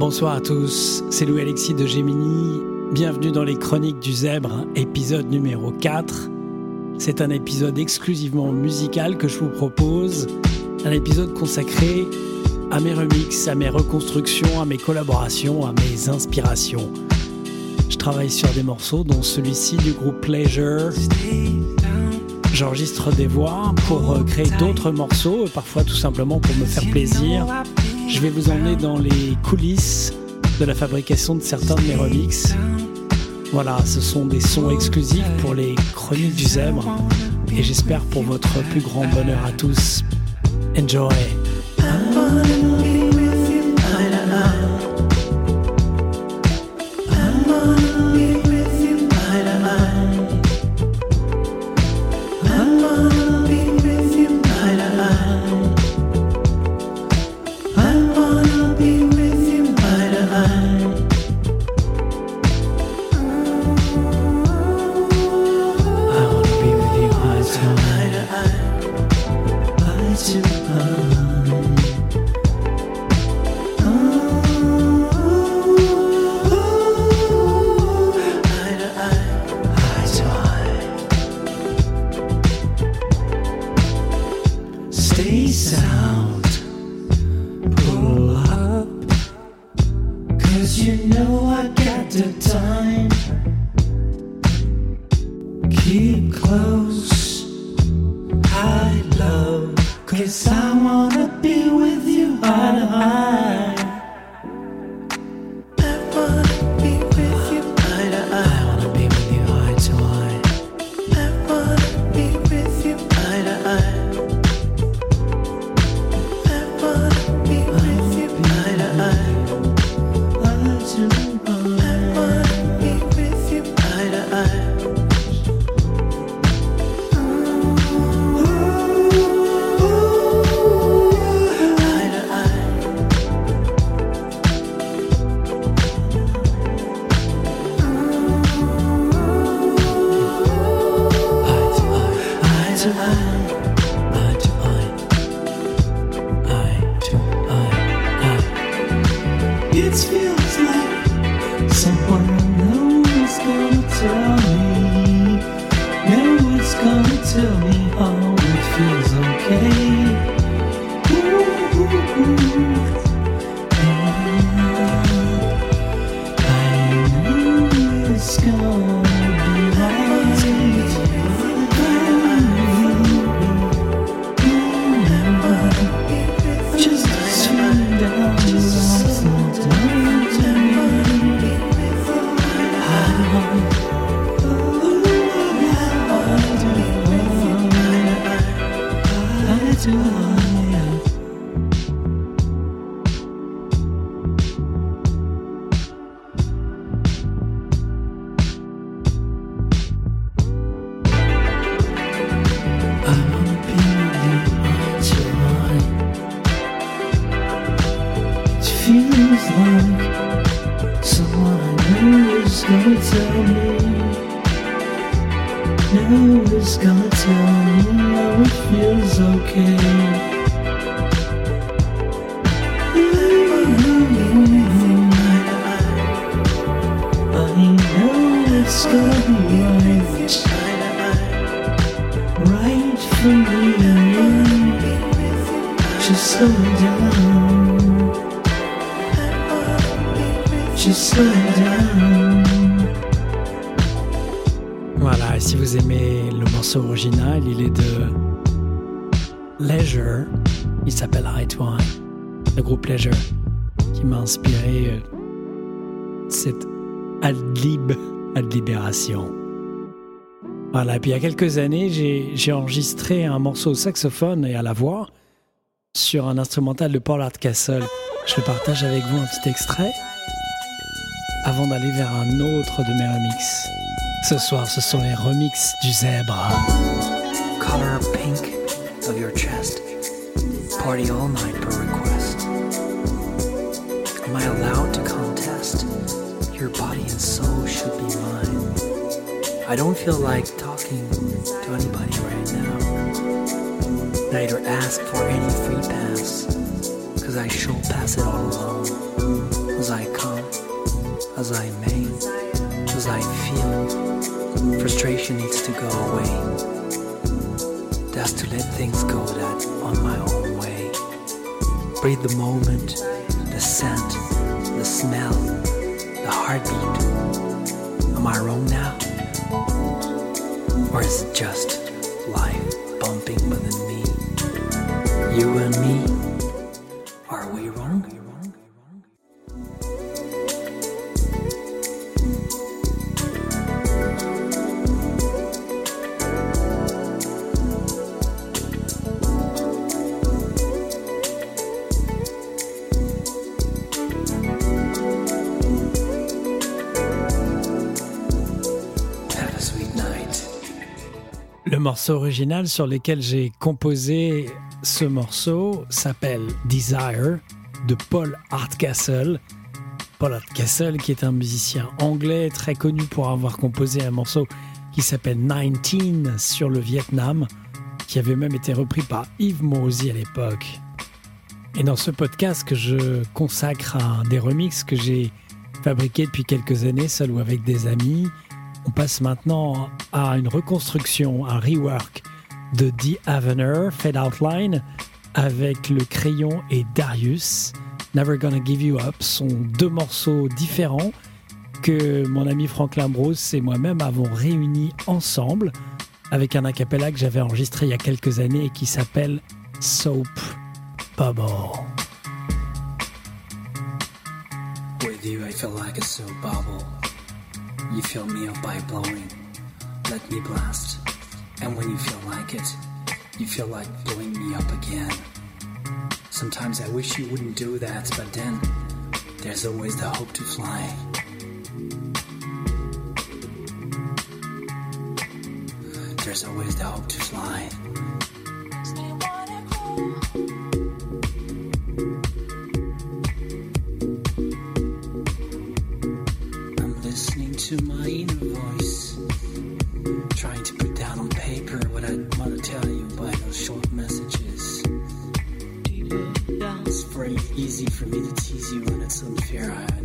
Bonsoir à tous, c'est Louis Alexis de Gemini. Bienvenue dans les Chroniques du Zèbre, épisode numéro 4. C'est un épisode exclusivement musical que je vous propose, un épisode consacré à mes remixes, à mes reconstructions, à mes collaborations, à mes inspirations. Je travaille sur des morceaux, dont celui-ci du groupe Pleasure. J'enregistre des voix pour euh, créer d'autres morceaux, parfois tout simplement pour me faire plaisir. Je vais vous emmener dans les coulisses de la fabrication de certains de mes remixes. Voilà, ce sont des sons exclusifs pour les chroniques du zèbre et j'espère pour votre plus grand bonheur à tous. Enjoy! 你好 gonna tell me. now it's gonna tell me how it feels okay. I gonna be right. Right for me. Just slow down. Just slow down. Vous aimez le morceau original, il est de Leisure. Il s'appelle Right One, le groupe Leisure, qui m'a inspiré euh, cette ad-lib, ad-libération. Voilà, et puis il y a quelques années, j'ai enregistré un morceau au saxophone et à la voix sur un instrumental de Paul Hardcastle. Je partage avec vous un petit extrait avant d'aller vers un autre de mes remixes. Ce soir, ce sont les remixes du zèbre. Color pink of your chest. Party all night per request. Am I allowed to contest? Your body and soul should be mine. I don't feel like talking to anybody right now. Neither ask for any free pass, cause I shall pass it all alone. Cause I come, as I may, as I feel. Frustration needs to go away. That's to let things go that on my own way. Breathe the moment, the scent, the smell, the heartbeat. Am I wrong now? Or is it just life bumping within me? You and Le morceau original sur lequel j'ai composé ce morceau s'appelle Desire de Paul Hardcastle. Paul Hardcastle qui est un musicien anglais très connu pour avoir composé un morceau qui s'appelle 19 sur le Vietnam, qui avait même été repris par Yves Morosi à l'époque. Et dans ce podcast que je consacre à des remixes que j'ai fabriqués depuis quelques années, seul ou avec des amis, on passe maintenant à une reconstruction, un rework de The Avener, Fade Outline, avec le crayon et Darius. Never Gonna Give You Up sont deux morceaux différents que mon ami Franklin Bros et moi-même avons réunis ensemble avec un acapella que j'avais enregistré il y a quelques années et qui s'appelle Soap Bubble. With you, I feel like a soap bubble. You fill me up by blowing. Let me blast. And when you feel like it, you feel like blowing me up again. Sometimes I wish you wouldn't do that, but then there's always the hope to fly. There's always the hope to fly. Easy for me to tease you when it's unfair, I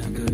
make me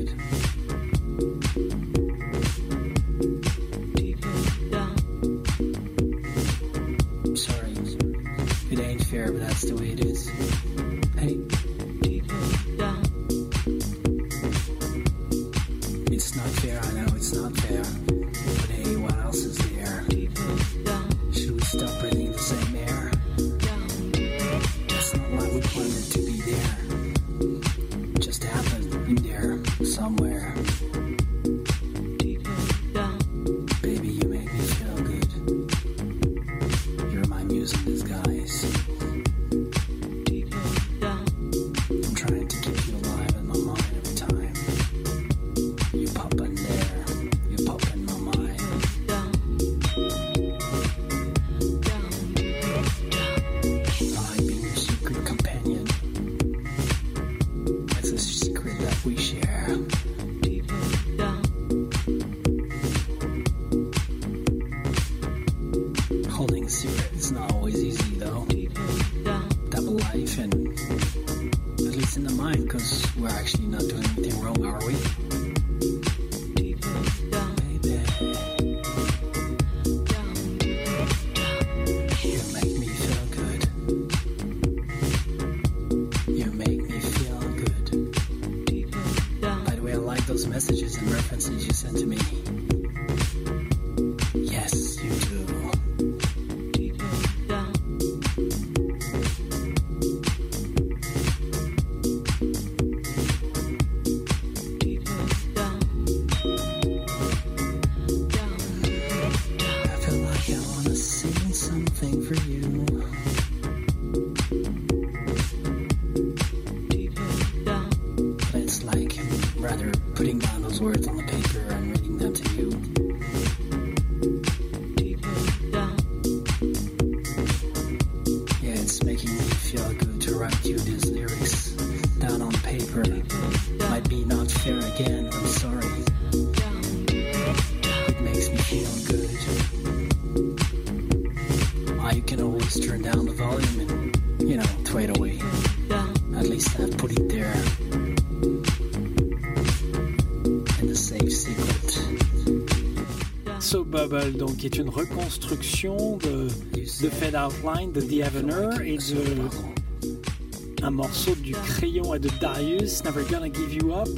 donc qui est une reconstruction de, de Fade Outline de The Avener et de un morceau du crayon et de Darius, Never Gonna Give You Up.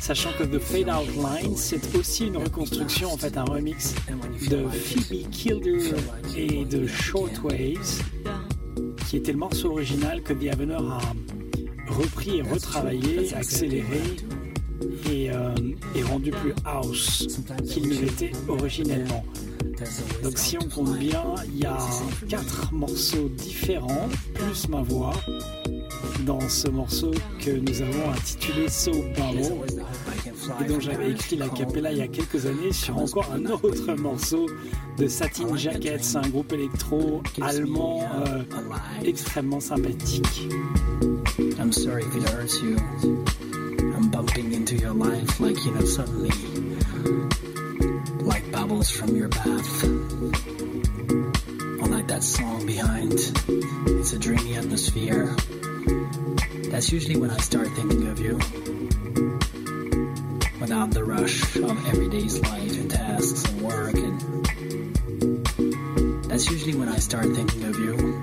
Sachant que The Fade Outline, c'est aussi une reconstruction, en fait, un remix de Phoebe Kilder et de Shortwaves, qui était le morceau original que The Avener a repris et retravaillé, accéléré et, euh, rendu plus house qu'il ne l'était originellement. Donc si on compte bien, il y a quatre morceaux différents, plus ma voix, dans ce morceau que nous avons intitulé So Bumble et dont j'avais écrit la capella il y a quelques années sur encore un autre morceau de Satin Jackets, un groupe électro allemand euh, extrêmement sympathique. I'm sorry it hurts you. Life like, you know, suddenly, like bubbles from your bath. Or like that song behind, it's a dreamy atmosphere. That's usually when I start thinking of you. Without the rush of everyday's life and tasks and work and that's usually when I start thinking of you.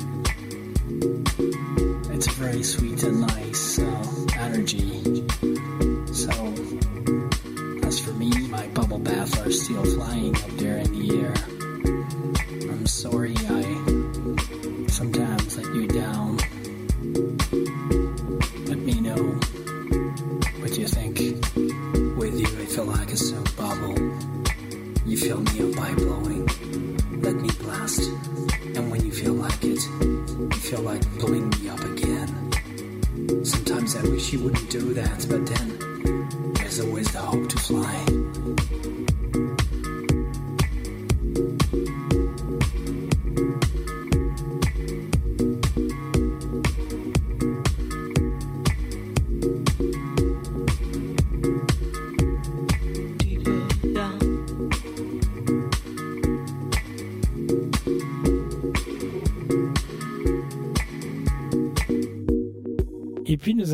It's a very sweet and nice uh, energy you feel like blowing me up again. Sometimes I wish you wouldn't do that, but then there's always the hope to fly.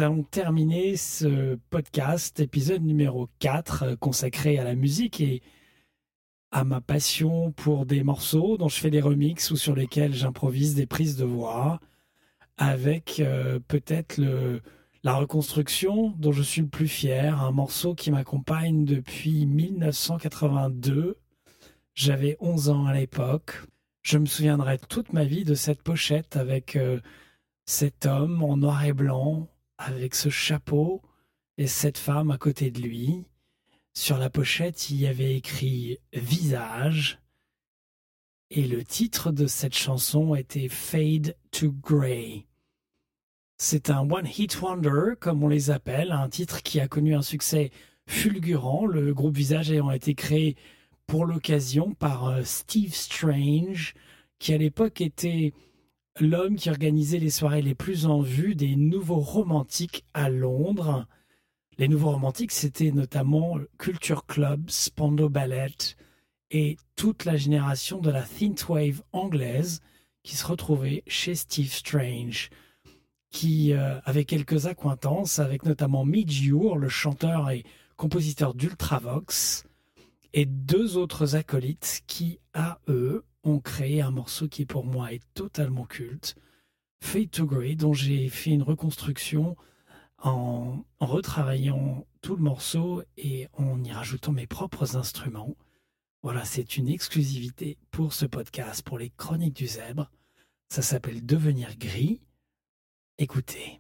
Allons terminer ce podcast, épisode numéro 4, euh, consacré à la musique et à ma passion pour des morceaux dont je fais des remixes ou sur lesquels j'improvise des prises de voix, avec euh, peut-être La reconstruction dont je suis le plus fier, un morceau qui m'accompagne depuis 1982. J'avais 11 ans à l'époque. Je me souviendrai toute ma vie de cette pochette avec euh, cet homme en noir et blanc, avec ce chapeau et cette femme à côté de lui. Sur la pochette, il y avait écrit Visage. Et le titre de cette chanson était Fade to Grey. C'est un one-hit wonder, comme on les appelle, un titre qui a connu un succès fulgurant, le groupe Visage ayant été créé pour l'occasion par euh, Steve Strange, qui à l'époque était l'homme qui organisait les soirées les plus en vue des nouveaux romantiques à Londres. Les nouveaux romantiques, c'était notamment Culture Club, Spando Ballet et toute la génération de la synthwave anglaise qui se retrouvait chez Steve Strange, qui euh, avait quelques accointances avec notamment Midge Ure, le chanteur et compositeur d'Ultravox, et deux autres acolytes qui, à eux, ont créé un morceau qui pour moi est totalement culte, Fade to Grey, dont j'ai fait une reconstruction en, retravaillant tout le morceau et en y rajoutant mes propres instruments. Voilà, c'est une exclusivité pour ce podcast, pour les chroniques du zèbre. Ça s'appelle Devenir gris. Écoutez.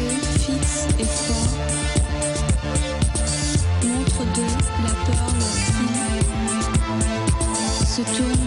yeux et froids montrent d'eux la peur, leur se tournent.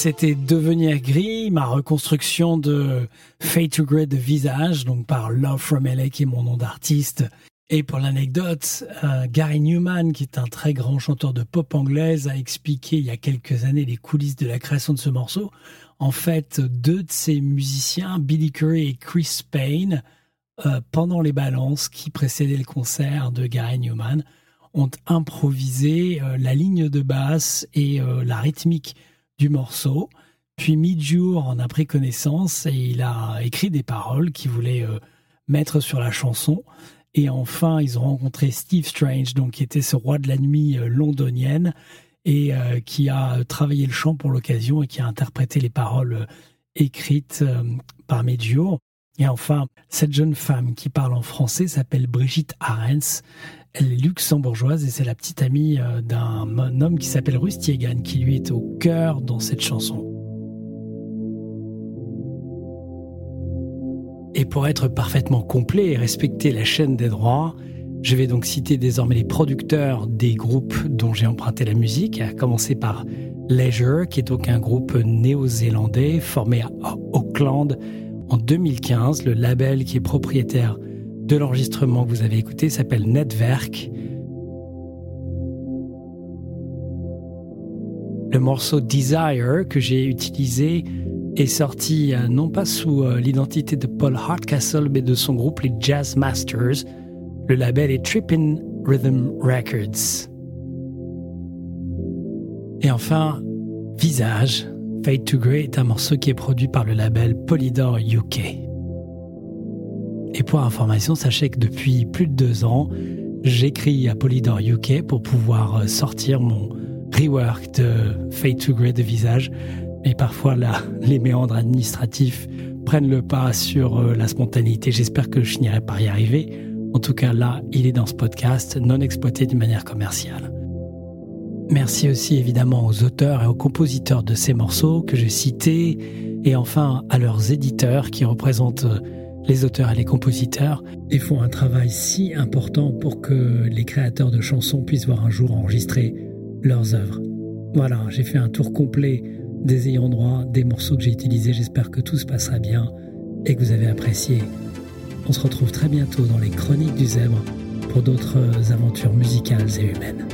C'était Devenir gris, ma reconstruction de Fade to Grey de visage, donc par Love from LA qui est mon nom d'artiste. Et pour l'anecdote, euh, Gary Newman, qui est un très grand chanteur de pop anglaise, a expliqué il y a quelques années les coulisses de la création de ce morceau. En fait, deux de ses musiciens, Billy Curry et Chris Payne, euh, pendant les balances qui précédaient le concert de Gary Newman, ont improvisé euh, la ligne de basse et la rythmique du morceau. Puis Midjour en a pris connaissance et il a écrit des paroles qu'il voulait euh, mettre sur la chanson. Et enfin, ils ont rencontré Steve Strange, donc qui était ce roi de la nuit euh, londonienne et euh, qui a travaillé le chant pour l'occasion et qui a interprété les paroles écrites par Midjour. Et enfin, cette jeune femme qui parle en français s'appelle Brigitte Arens. Elle est luxembourgeoise et c'est la petite amie euh, d'un homme qui s'appelle Rusty Egan qui lui est au cœur dans cette chanson. Et pour être parfaitement complet et respecter la chaîne des droits, je vais donc citer désormais les producteurs des groupes dont j'ai emprunté la musique, à commencer par Leisure, qui est donc un groupe néo-zélandais formé à Auckland en 2015. Le label qui est propriétaire de l'enregistrement que vous avez écouté s'appelle Netwerk. Le morceau Desire que j'ai utilisé est sorti euh, non pas sous euh, l'identité de Paul Hardcastle mais de son groupe les Jazz Masters. Le label est Trippin' Rhythm Records. Et enfin, Visage, Fade to Grey est un morceau qui est produit par le label Polydor UK. Et pour information, sachez que depuis plus de deux ans, j'écris à Polydor UK pour pouvoir euh, sortir mon rework de Fade to Grey de visage. Mais parfois, là, les méandres administratifs prennent le pas sur euh, la spontanéité. J'espère que je finirai par y arriver. En tout cas, là, il est dans ce podcast, non exploité d'une manière commerciale. Merci aussi évidemment aux auteurs et aux compositeurs de ces morceaux que j'ai cités, et enfin à leurs éditeurs qui représentent euh, les auteurs et les compositeurs et font un travail si important pour que les créateurs de chansons puissent voir un jour enregistrer leurs œuvres. Voilà, j'ai fait un tour complet des ayants droit, des morceaux que j'ai utilisés. J'espère que tout se passera bien et que vous avez apprécié. On se retrouve très bientôt dans les Chroniques du Zèbre pour d'autres aventures musicales et humaines.